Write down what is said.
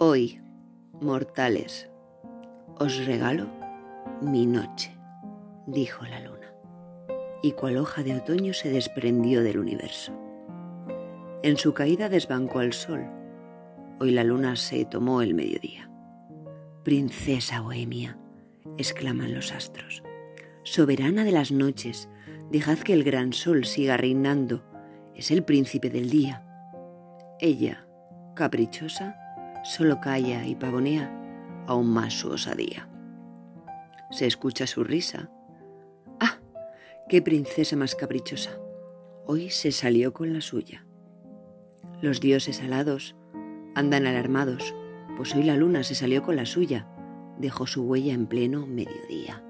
Hoy, mortales, os regalo mi noche, dijo la luna, y cual hoja de otoño se desprendió del universo. En su caída desbancó al sol. Hoy la luna se tomó el mediodía. Princesa bohemia, exclaman los astros, soberana de las noches, dejad que el gran sol siga reinando, es el príncipe del día. Ella, caprichosa, solo calla y pavonea aún más su osadía. Se escucha su risa. ¡Ah! ¡Qué princesa más caprichosa! Hoy se salió con la suya. Los dioses alados andan alarmados, pues hoy la luna se salió con la suya, dejó su huella en pleno mediodía.